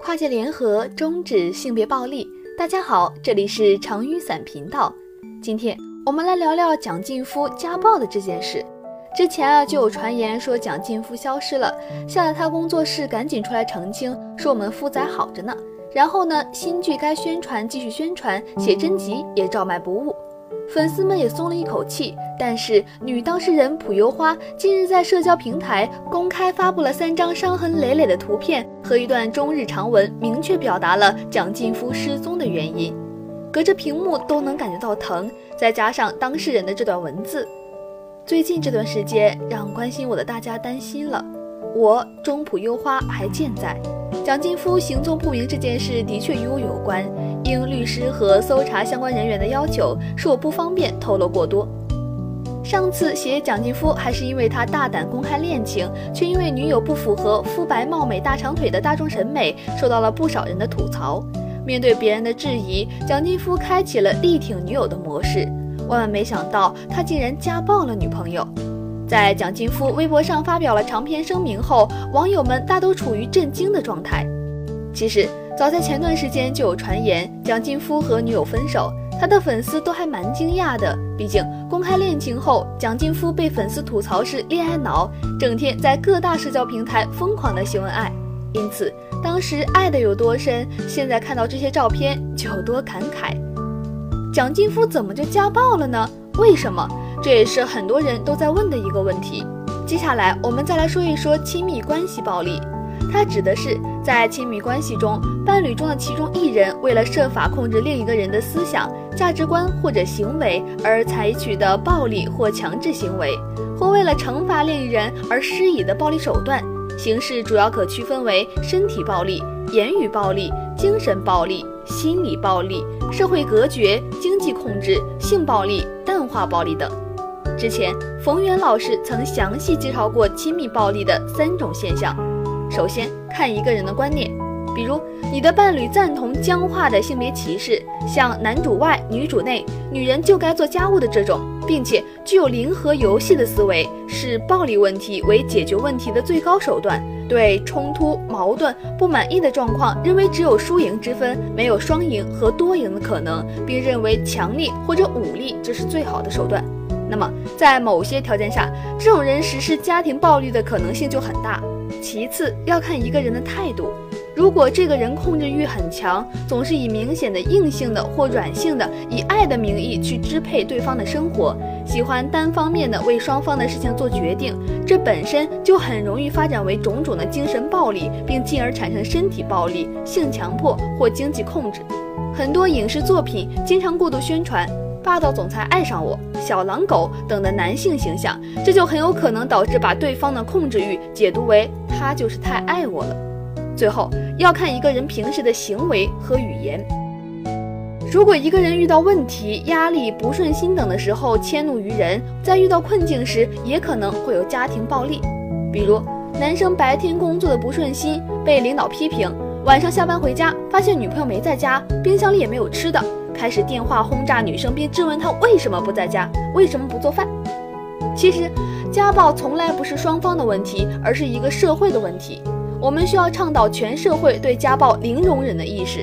跨界联合终止性别暴力。大家好，这里是长雨伞频道。今天我们来聊聊蒋劲夫家暴的这件事。之前啊，就有传言说蒋劲夫消失了，吓得他工作室赶紧出来澄清，说我们夫仔好着呢。然后呢，新剧该宣传继续宣传，写真集也照卖不误。粉丝们也松了一口气，但是女当事人朴优花近日在社交平台公开发布了三张伤痕累累的图片和一段中日长文，明确表达了蒋劲夫失踪的原因。隔着屏幕都能感觉到疼，再加上当事人的这段文字，最近这段时间让关心我的大家担心了。我中朴优花还健在。蒋劲夫行踪不明这件事的确与我有关，应律师和搜查相关人员的要求，是我不方便透露过多。上次写蒋劲夫还是因为他大胆公开恋情，却因为女友不符合肤白貌美大长腿的大众审美，受到了不少人的吐槽。面对别人的质疑，蒋劲夫开启了力挺女友的模式，万万没想到他竟然家暴了女朋友。在蒋劲夫微博上发表了长篇声明后，网友们大都处于震惊的状态。其实，早在前段时间就有传言蒋劲夫和女友分手，他的粉丝都还蛮惊讶的。毕竟公开恋情后，蒋劲夫被粉丝吐槽是恋爱脑，整天在各大社交平台疯狂的秀恩爱。因此，当时爱的有多深，现在看到这些照片就有多感慨。蒋劲夫怎么就家暴了呢？为什么？这也是很多人都在问的一个问题。接下来，我们再来说一说亲密关系暴力。它指的是在亲密关系中，伴侣中的其中一人为了设法控制另一个人的思想、价值观或者行为而采取的暴力或强制行为，或为了惩罚另一人而施以的暴力手段。形式主要可区分为身体暴力、言语暴力、精神暴力、心理暴力、社会隔绝、经济控制、性暴力、淡化暴力等。之前，冯源老师曾详细介绍过亲密暴力的三种现象。首先看一个人的观念，比如你的伴侣赞同僵化的性别歧视，像男主外女主内，女人就该做家务的这种，并且具有零和游戏的思维，视暴力问题为解决问题的最高手段，对冲突、矛盾、不满意的状况认为只有输赢之分，没有双赢和多赢的可能，并认为强力或者武力这是最好的手段。那么，在某些条件下，这种人实施家庭暴力的可能性就很大。其次，要看一个人的态度。如果这个人控制欲很强，总是以明显的硬性的或软性的，以爱的名义去支配对方的生活，喜欢单方面的为双方的事情做决定，这本身就很容易发展为种种的精神暴力，并进而产生身体暴力、性强迫或经济控制。很多影视作品经常过度宣传。霸道总裁爱上我、小狼狗等的男性形象，这就很有可能导致把对方的控制欲解读为他就是太爱我了。最后要看一个人平时的行为和语言。如果一个人遇到问题、压力、不顺心等的时候迁怒于人，在遇到困境时也可能会有家庭暴力。比如男生白天工作的不顺心，被领导批评，晚上下班回家发现女朋友没在家，冰箱里也没有吃的。开始电话轰炸女生，并质问她为什么不在家，为什么不做饭。其实，家暴从来不是双方的问题，而是一个社会的问题。我们需要倡导全社会对家暴零容忍的意识。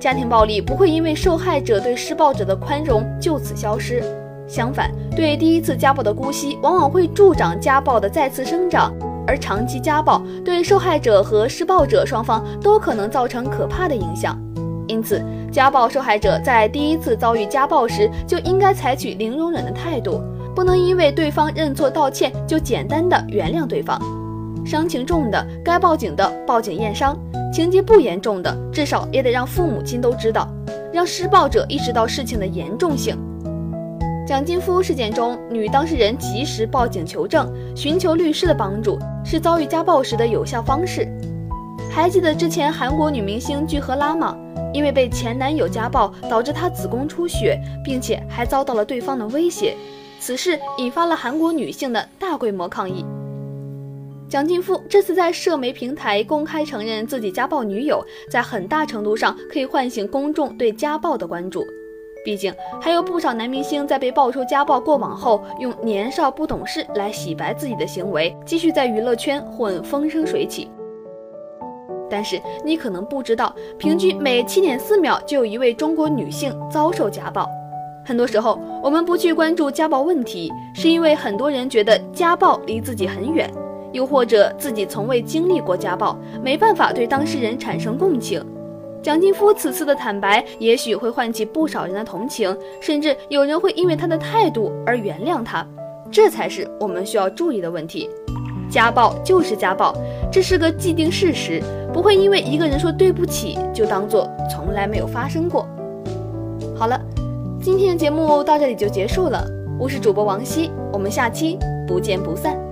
家庭暴力不会因为受害者对施暴者的宽容就此消失，相反，对第一次家暴的姑息，往往会助长家暴的再次生长。而长期家暴对受害者和施暴者双方都可能造成可怕的影响。因此，家暴受害者在第一次遭遇家暴时就应该采取零容忍的态度，不能因为对方认错道歉就简单的原谅对方。伤情重的该报警的报警验伤，情节不严重的至少也得让父母亲都知道，让施暴者意识到事情的严重性。蒋劲夫事件中，女当事人及时报警求证，寻求律师的帮助，是遭遇家暴时的有效方式。还记得之前韩国女明星具荷拉吗？因为被前男友家暴，导致她子宫出血，并且还遭到了对方的威胁。此事引发了韩国女性的大规模抗议。蒋劲夫这次在社媒平台公开承认自己家暴女友，在很大程度上可以唤醒公众对家暴的关注。毕竟，还有不少男明星在被爆出家暴过往后，用年少不懂事来洗白自己的行为，继续在娱乐圈混风生水起。但是你可能不知道，平均每七点四秒就有一位中国女性遭受家暴。很多时候，我们不去关注家暴问题，是因为很多人觉得家暴离自己很远，又或者自己从未经历过家暴，没办法对当事人产生共情。蒋劲夫此次的坦白，也许会唤起不少人的同情，甚至有人会因为他的态度而原谅他。这才是我们需要注意的问题。家暴就是家暴，这是个既定事实，不会因为一个人说对不起就当做从来没有发生过。好了，今天的节目到这里就结束了，我是主播王希，我们下期不见不散。